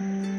Mm-hmm.